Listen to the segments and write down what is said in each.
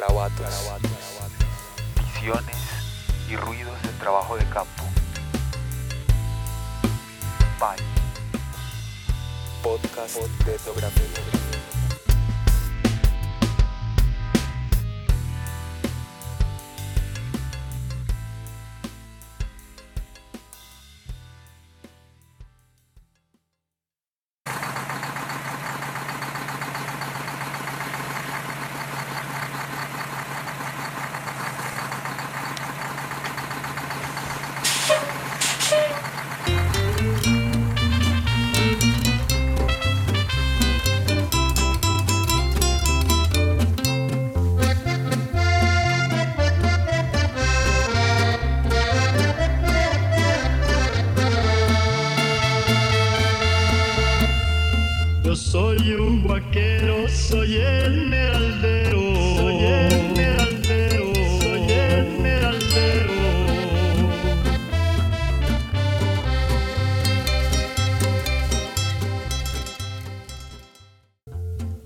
Garabatos. Visiones y ruidos del trabajo de campo. Bye. Podcast de etnografía.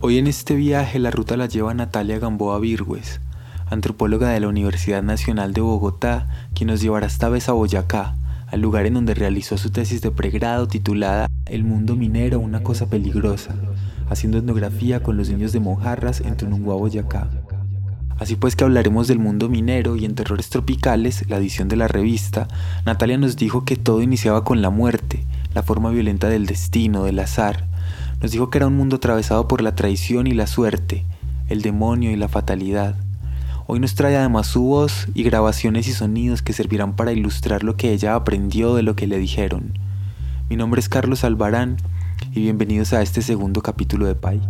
Hoy en este viaje la ruta la lleva Natalia Gamboa Virgües, antropóloga de la Universidad Nacional de Bogotá, quien nos llevará esta vez a Boyacá, al lugar en donde realizó su tesis de pregrado titulada El mundo minero, una cosa peligrosa, haciendo etnografía con los niños de Mojarras en Tunungua, Boyacá. Así pues que hablaremos del mundo minero y en Terrores Tropicales, la edición de la revista, Natalia nos dijo que todo iniciaba con la muerte, la forma violenta del destino, del azar. Nos dijo que era un mundo atravesado por la traición y la suerte, el demonio y la fatalidad. Hoy nos trae además su voz y grabaciones y sonidos que servirán para ilustrar lo que ella aprendió de lo que le dijeron. Mi nombre es Carlos Albarán y bienvenidos a este segundo capítulo de Pai.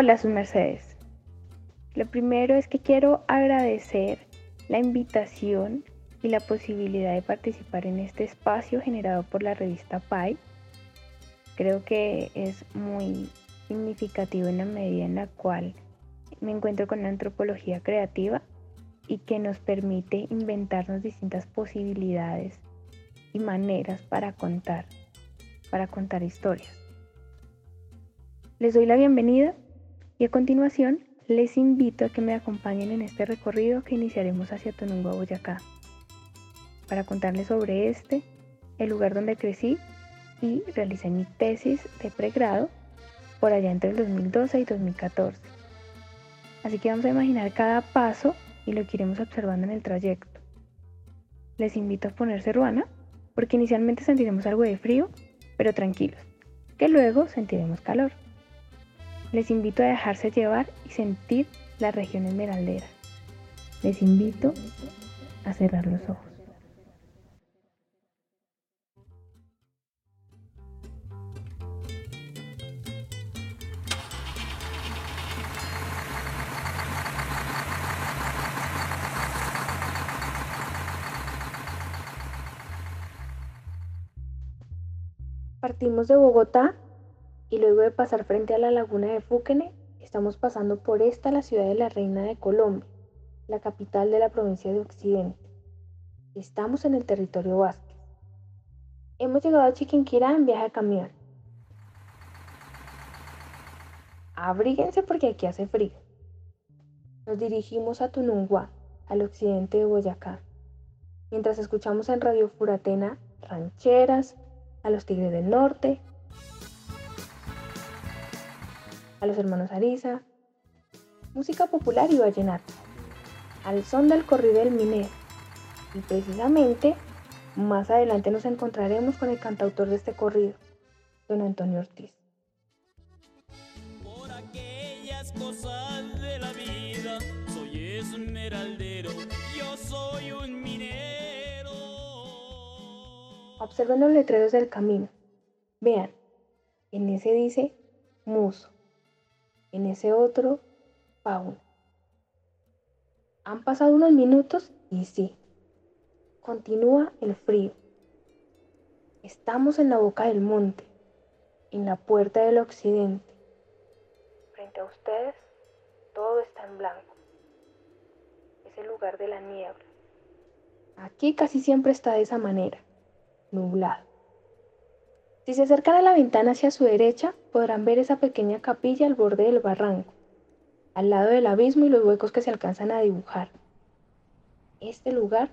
Hola, sus mercedes. Lo primero es que quiero agradecer la invitación y la posibilidad de participar en este espacio generado por la revista PAI. Creo que es muy significativo en la medida en la cual me encuentro con una antropología creativa y que nos permite inventarnos distintas posibilidades y maneras para contar, para contar historias. Les doy la bienvenida y a continuación les invito a que me acompañen en este recorrido que iniciaremos hacia Tonungo, Boyacá, para contarles sobre este, el lugar donde crecí y realicé mi tesis de pregrado por allá entre el 2012 y 2014. Así que vamos a imaginar cada paso y lo que iremos observando en el trayecto. Les invito a ponerse ruana porque inicialmente sentiremos algo de frío, pero tranquilos, que luego sentiremos calor. Les invito a dejarse llevar y sentir la región esmeraldera. Les invito a cerrar los ojos. Partimos de Bogotá y luego de pasar frente a la laguna de Fúquene, estamos pasando por esta la ciudad de la Reina de Colombia, la capital de la provincia de Occidente. Estamos en el territorio Vázquez. Hemos llegado a Chiquinquirá en viaje a camión. Abríguense porque aquí hace frío. Nos dirigimos a Tunungua, al occidente de Boyacá, mientras escuchamos en Radio Furatena rancheras, a los Tigres del Norte, a los hermanos Ariza, música popular y vallenato, al son del corrido del minero. Y precisamente más adelante nos encontraremos con el cantautor de este corrido, don Antonio Ortiz. Por aquellas cosas de la vida, soy esmeraldero, yo soy un minero. Observen los letreros del camino. Vean, en ese dice muso, en ese otro Pauno. Han pasado unos minutos y sí, continúa el frío. Estamos en la boca del monte, en la puerta del occidente. Frente a ustedes, todo está en blanco. Es el lugar de la niebla. Aquí casi siempre está de esa manera, nublado. Si se acercan a la ventana hacia su derecha, podrán ver esa pequeña capilla al borde del barranco, al lado del abismo y los huecos que se alcanzan a dibujar. Este lugar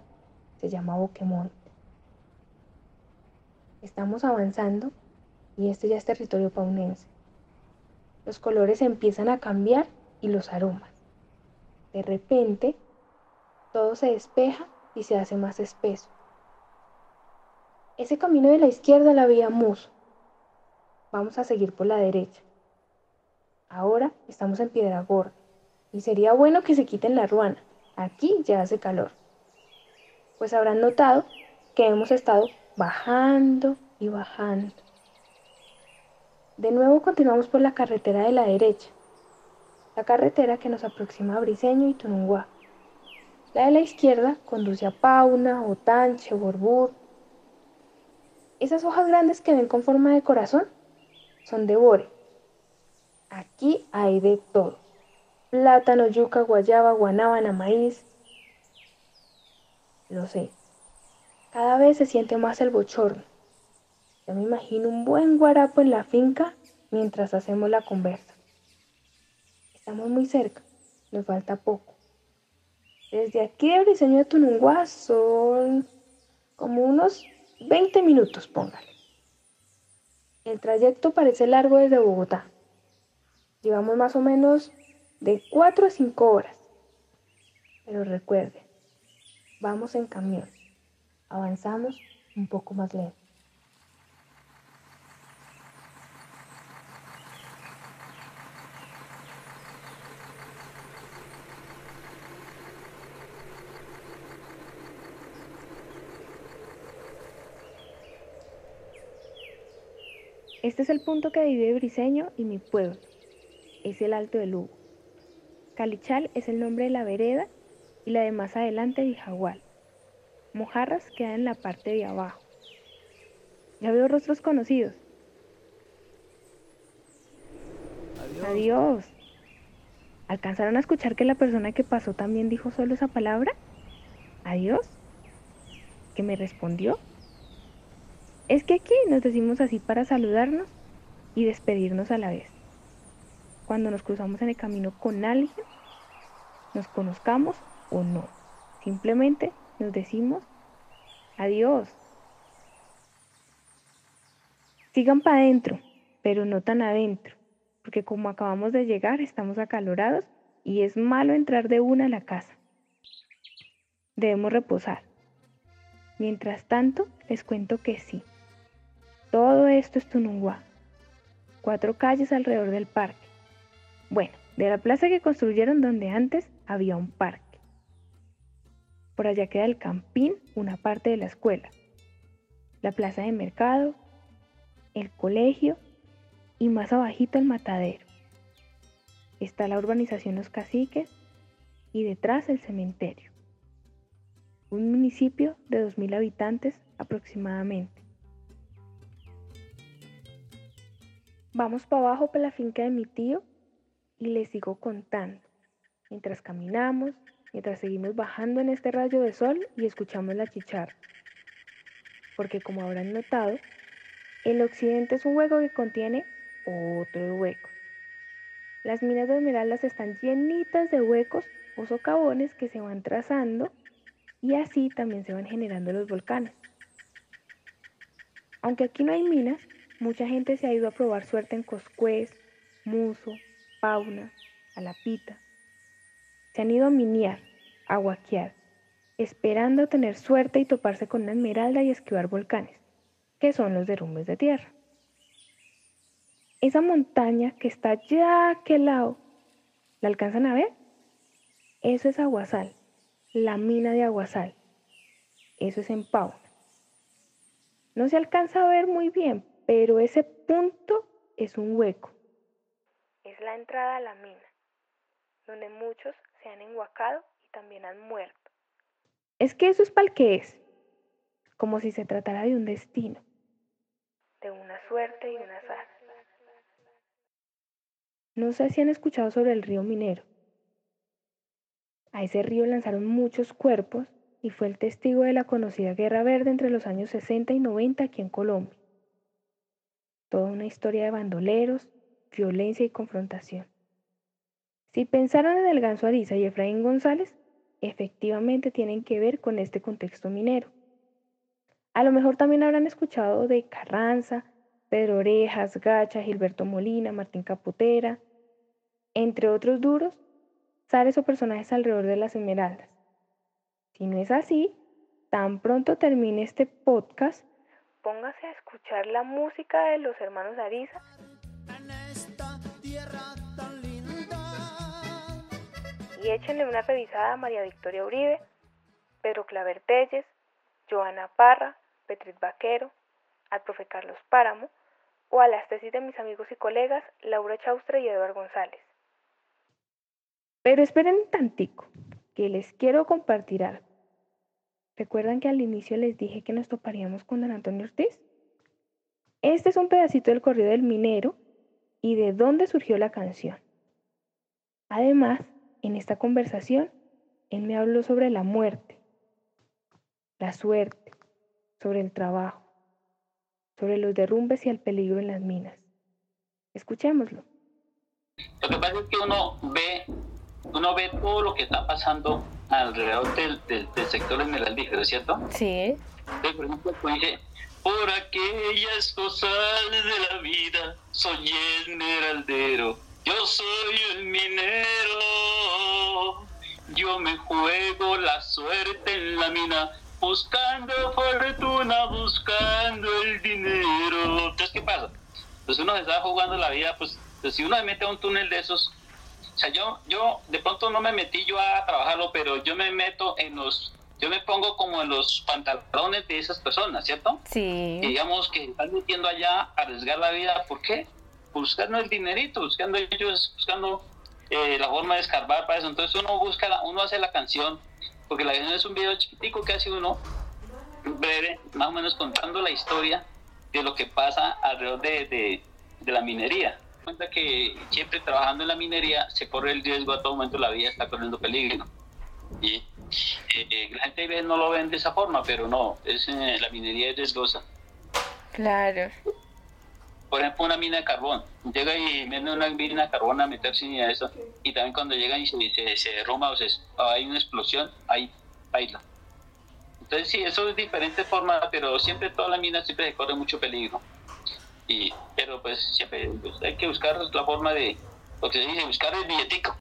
se llama Boquemont. Estamos avanzando y este ya es territorio paunense. Los colores empiezan a cambiar y los aromas. De repente, todo se despeja y se hace más espeso. Ese camino de la izquierda la vía Muso. Vamos a seguir por la derecha. Ahora estamos en Piedra Gorda y sería bueno que se quiten la ruana. Aquí ya hace calor. Pues habrán notado que hemos estado bajando y bajando. De nuevo continuamos por la carretera de la derecha, la carretera que nos aproxima a Briseño y Tununguá. La de la izquierda conduce a Pauna, Otanche, Borbur. Esas hojas grandes que ven con forma de corazón son de bore. Aquí hay de todo. Plátano, yuca, guayaba, guanábana, maíz. Lo sé. Cada vez se siente más el bochorno. Ya me imagino un buen guarapo en la finca mientras hacemos la conversa. Estamos muy cerca, nos falta poco. Desde aquí de Briseño a Tununguá son como unos 20 minutos, póngale. El trayecto parece largo desde Bogotá. Llevamos más o menos de 4 a 5 horas. Pero recuerde, vamos en camión. Avanzamos un poco más lento. Este es el punto que divide Briseño y mi pueblo. Es el Alto de Lugo. Calichal es el nombre de la vereda y la de más adelante Vijagual. Mojarras queda en la parte de abajo. Ya veo rostros conocidos. Adiós. Adiós. ¿Alcanzaron a escuchar que la persona que pasó también dijo solo esa palabra? Adiós. ¿Que me respondió? Es que aquí nos decimos así para saludarnos y despedirnos a la vez. Cuando nos cruzamos en el camino con alguien, nos conozcamos o no. Simplemente nos decimos adiós. Sigan para adentro, pero no tan adentro, porque como acabamos de llegar estamos acalorados y es malo entrar de una a la casa. Debemos reposar. Mientras tanto, les cuento que sí. Todo esto es Tununguá. Cuatro calles alrededor del parque. Bueno, de la plaza que construyeron donde antes había un parque. Por allá queda el campín, una parte de la escuela. La plaza de mercado, el colegio y más abajito el matadero. Está la urbanización Los Caciques y detrás el cementerio. Un municipio de 2.000 habitantes aproximadamente. Vamos para abajo para la finca de mi tío y les sigo contando. Mientras caminamos, mientras seguimos bajando en este rayo de sol y escuchamos la chicharra. Porque como habrán notado, el occidente es un hueco que contiene otro hueco. Las minas de esmeraldas están llenitas de huecos o socavones que se van trazando y así también se van generando los volcanes. Aunque aquí no hay minas, mucha gente se ha ido a probar suerte en Coscuez, Muso, Pauna, Alapita. Se han ido a miniar, a guaquear, esperando tener suerte y toparse con una esmeralda y esquivar volcanes, que son los derrumbes de tierra. Esa montaña que está allá a aquel lado, ¿la alcanzan a ver? Eso es Aguasal, la mina de Aguasal. Eso es en Pauna. No se alcanza a ver muy bien, pero ese punto es un hueco. Es la entrada a la mina, donde muchos se han enguacado y también han muerto. Es que eso es para el que es, como si se tratara de un destino, de una suerte y un azar. No sé si han escuchado sobre el río Minero. A ese río lanzaron muchos cuerpos y fue el testigo de la conocida Guerra Verde entre los años 60 y 90 aquí en Colombia. Toda una historia de bandoleros, violencia y confrontación. Si pensaron en el Ganso Ariza y Efraín González, efectivamente tienen que ver con este contexto minero. A lo mejor también habrán escuchado de Carranza, Pedro Orejas, Gacha, Gilberto Molina, Martín Caputera, entre otros duros, sales o personajes alrededor de las esmeraldas. Si no es así, tan pronto termine este podcast, póngase a escuchar la música de los hermanos Ariza. Y échenle una revisada a María Victoria Uribe, Pedro Claver Telles, Joana Parra, Petrit Vaquero, al profe Carlos Páramo o a las tesis de mis amigos y colegas Laura Chaustre y Eduardo González. Pero esperen tantico, que les quiero compartir algo. ¿Recuerdan que al inicio les dije que nos toparíamos con don Antonio Ortiz? Este es un pedacito del corrido del minero y de dónde surgió la canción. Además, en esta conversación, él me habló sobre la muerte, la suerte, sobre el trabajo, sobre los derrumbes y el peligro en las minas. Escuchémoslo. Lo que pasa es que uno ve, uno ve todo lo que está pasando alrededor del, del, del sector esmeraldífero, ¿cierto? Sí. Entonces, por ejemplo, pues, dice, por aquellas cosas de la vida soy esmeraldero, yo soy el minero, yo me juego la suerte en la mina, buscando fortuna, buscando el dinero. Entonces, ¿qué pasa? Pues uno se está jugando la vida, pues, pues si uno se mete a un túnel de esos, o sea, yo, yo de pronto no me metí yo a trabajarlo, pero yo me meto en los, yo me pongo como en los pantalones de esas personas, ¿cierto? Sí. Que digamos que están metiendo allá a arriesgar la vida, ¿por qué? Buscando el dinerito, buscando ellos, buscando eh, la forma de escarbar para eso. Entonces uno busca, la, uno hace la canción, porque la canción es un video chiquitico que hace uno, breve, más o menos contando la historia de lo que pasa alrededor de, de, de la minería cuenta que siempre trabajando en la minería se corre el riesgo a todo momento, la vida está corriendo peligro. Y eh, la gente no lo ven de esa forma, pero no, es, eh, la minería es riesgosa. Claro. Por ejemplo, una mina de carbón. Llega y viene una mina de carbón a meterse y eso. Y también cuando llegan y se, se, se derrumba o, se, o hay una explosión, ahí baila. Entonces sí, eso es diferente forma, pero siempre todas las minas siempre se corre mucho peligro. Y, pero pues siempre pues, hay que buscar la forma de, lo que se dice, buscar el billetico.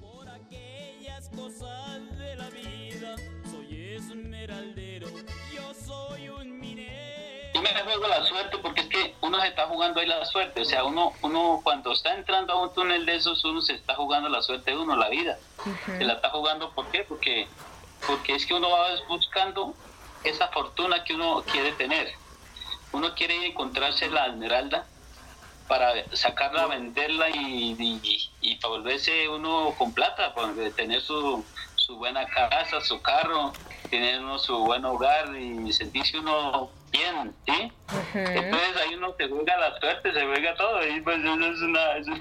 Por aquellas cosas de la vida, soy esmeraldero, yo soy un minero. Yo me juego la suerte porque es que uno se está jugando ahí la suerte, o sea, uno, uno cuando está entrando a un túnel de esos, uno se está jugando la suerte de uno, la vida. Se la está jugando, ¿por qué? Porque, porque es que uno va buscando esa fortuna que uno quiere tener uno quiere encontrarse la esmeralda para sacarla, venderla y, y, y para volverse uno con plata, para tener su, su buena casa, su carro, tener uno su buen hogar y sentirse uno bien, ¿sí? Entonces ahí uno se juega la suerte, se juega todo y pues eso es una... eso es-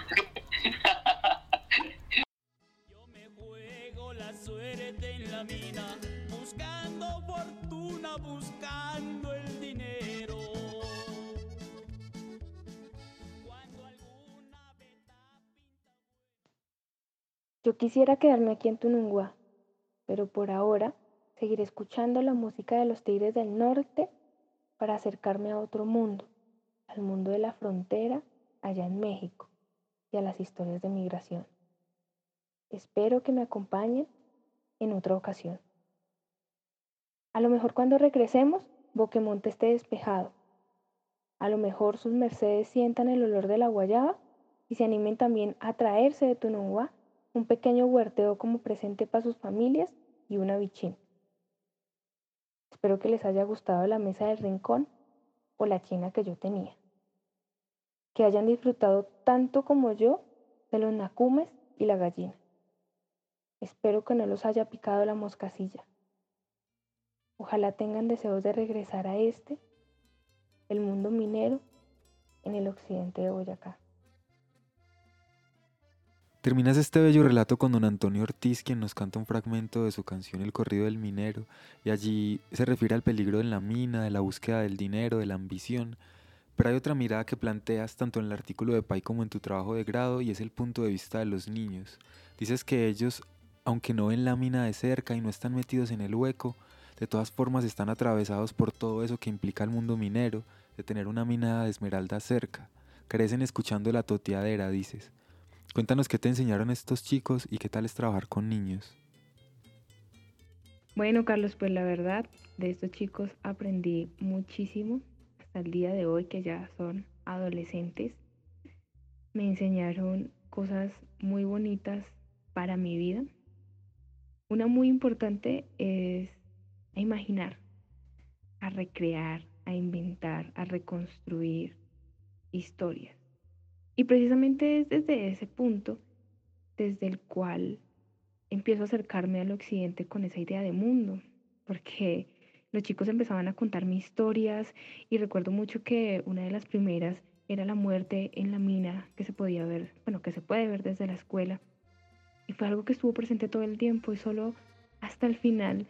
Yo me juego la suerte en la mina, buscando fortuna, buscando Yo quisiera quedarme aquí en Tunungua, pero por ahora seguiré escuchando la música de los Tigres del Norte para acercarme a otro mundo, al mundo de la frontera allá en México y a las historias de migración. Espero que me acompañen en otra ocasión. A lo mejor cuando regresemos, Boquemonte esté despejado. A lo mejor sus mercedes sientan el olor de la guayaba y se animen también a traerse de Tunungua un pequeño huerteo como presente para sus familias y una bichín. Espero que les haya gustado la mesa del rincón o la china que yo tenía. Que hayan disfrutado tanto como yo de los nacumes y la gallina. Espero que no los haya picado la moscasilla. Ojalá tengan deseos de regresar a este, el mundo minero, en el occidente de Boyacá. Terminas este bello relato con don Antonio Ortiz, quien nos canta un fragmento de su canción El corrido del minero, y allí se refiere al peligro de la mina, de la búsqueda del dinero, de la ambición. Pero hay otra mirada que planteas tanto en el artículo de Pai como en tu trabajo de grado, y es el punto de vista de los niños. Dices que ellos, aunque no ven la mina de cerca y no están metidos en el hueco, de todas formas están atravesados por todo eso que implica el mundo minero, de tener una mina de esmeralda cerca. Crecen escuchando la toteadera, dices. Cuéntanos qué te enseñaron estos chicos y qué tal es trabajar con niños. Bueno, Carlos, pues la verdad, de estos chicos aprendí muchísimo hasta el día de hoy que ya son adolescentes. Me enseñaron cosas muy bonitas para mi vida. Una muy importante es a imaginar, a recrear, a inventar, a reconstruir historias. Y precisamente es desde ese punto desde el cual empiezo a acercarme al occidente con esa idea de mundo, porque los chicos empezaban a contarme historias y recuerdo mucho que una de las primeras era la muerte en la mina que se podía ver, bueno, que se puede ver desde la escuela. Y fue algo que estuvo presente todo el tiempo y solo hasta el final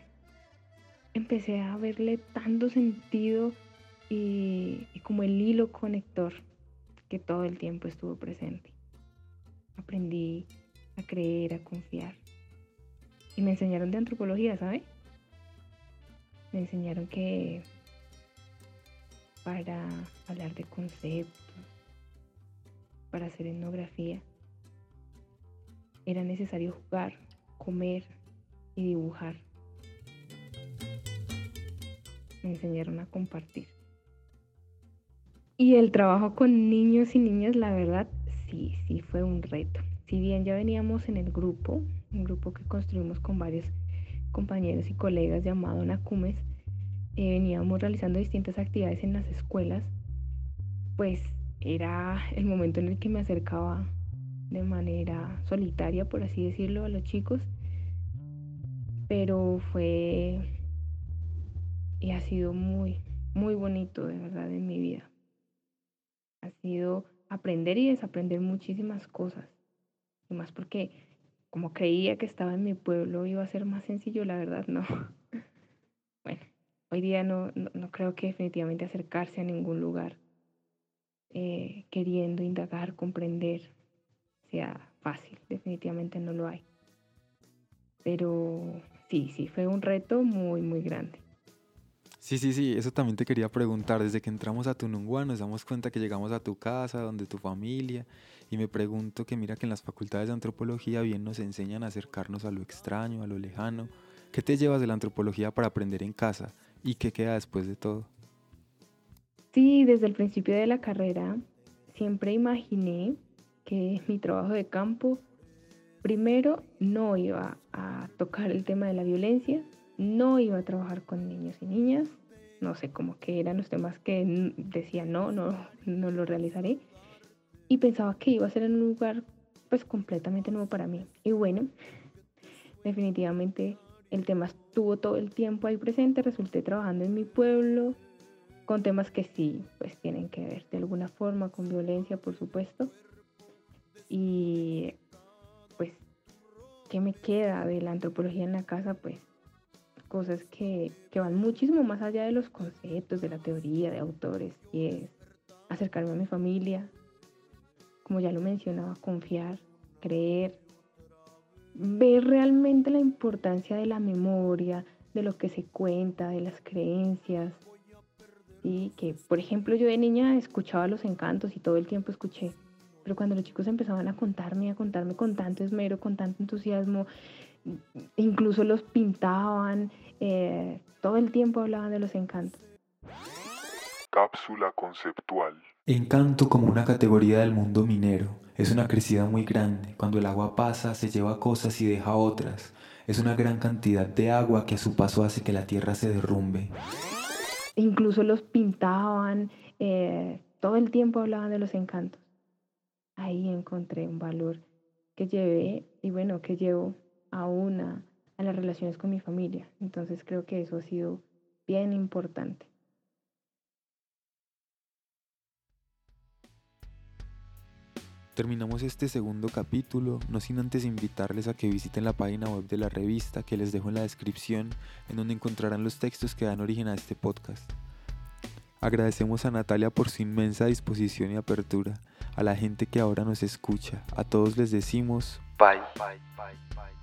empecé a verle tanto sentido y, como el hilo conector que todo el tiempo estuvo presente. Aprendí a creer, a confiar. Y me enseñaron de antropología, ¿sabe? Me enseñaron que para hablar de conceptos, para hacer etnografía, era necesario jugar, comer y dibujar me enseñaron a compartir. Y el trabajo con niños y niñas, la verdad, sí, sí fue un reto. Si bien ya veníamos en el grupo, un grupo que construimos con varios compañeros y colegas llamado Nacumes, eh, veníamos realizando distintas actividades en las escuelas, pues era el momento en el que me acercaba de manera solitaria, por así decirlo, a los chicos, pero fue y ha sido muy, muy bonito de verdad en mi vida. Ha sido aprender y desaprender muchísimas cosas. Y más porque como creía que estaba en mi pueblo iba a ser más sencillo, la verdad no. Bueno, hoy día no, no, creo que definitivamente acercarse a ningún lugar eh, queriendo indagar, comprender, sea fácil. Definitivamente no lo hay. Pero sí, sí, fue un reto muy, muy grande. Sí, sí, sí, eso también te quería preguntar. Desde que entramos a Tunungua nos damos cuenta que llegamos a tu casa, donde tu familia, y me pregunto que mira que en las facultades de antropología bien nos enseñan a acercarnos a lo extraño, a lo lejano. ¿Qué te llevas de la antropología para aprender en casa y qué queda después de todo? Sí, desde el principio de la carrera siempre imaginé que mi trabajo de campo primero no iba a tocar el tema de la violencia, no iba a trabajar con niños y niñas, no sé, cómo que eran los temas que decía no, no, no lo realizaré. Y pensaba que iba a ser en un lugar pues completamente nuevo para mí. Y bueno, definitivamente el tema estuvo todo el tiempo ahí presente, resulté trabajando en mi pueblo con temas que sí, pues tienen que ver de alguna forma con violencia, por supuesto. Y pues, ¿qué me queda de la antropología en la casa? Pues cosas que, van muchísimo más allá de los conceptos, de la teoría, de autores, y es acercarme a mi familia, como ya lo mencionaba, confiar, creer, ver realmente la importancia de la memoria, de lo que se cuenta, de las creencias. Y que, por ejemplo, yo de niña escuchaba los encantos y todo el tiempo escuché, pero cuando los chicos empezaban a contarme, a contarme con tanto esmero, con tanto entusiasmo, incluso los pintaban, eh, todo el tiempo hablaban de los encantos. Cápsula conceptual. Encanto como una categoría del mundo minero. Es una crecida muy grande. Cuando el agua pasa, se lleva cosas y deja otras. Es una gran cantidad de agua que a su paso hace que la tierra se derrumbe. Incluso los pintaban, eh, todo el tiempo hablaban de los encantos. Ahí encontré un valor que llevé y bueno, que llevo a una, a las relaciones con mi familia. Entonces creo que eso ha sido bien importante. Terminamos este segundo capítulo, no sin antes invitarles a que visiten la página web de la revista que les dejo en la descripción, en donde encontrarán los textos que dan origen a este podcast. Agradecemos a Natalia por su inmensa disposición y apertura, a la gente que ahora nos escucha, a todos les decimos Bye, bye, bye, bye.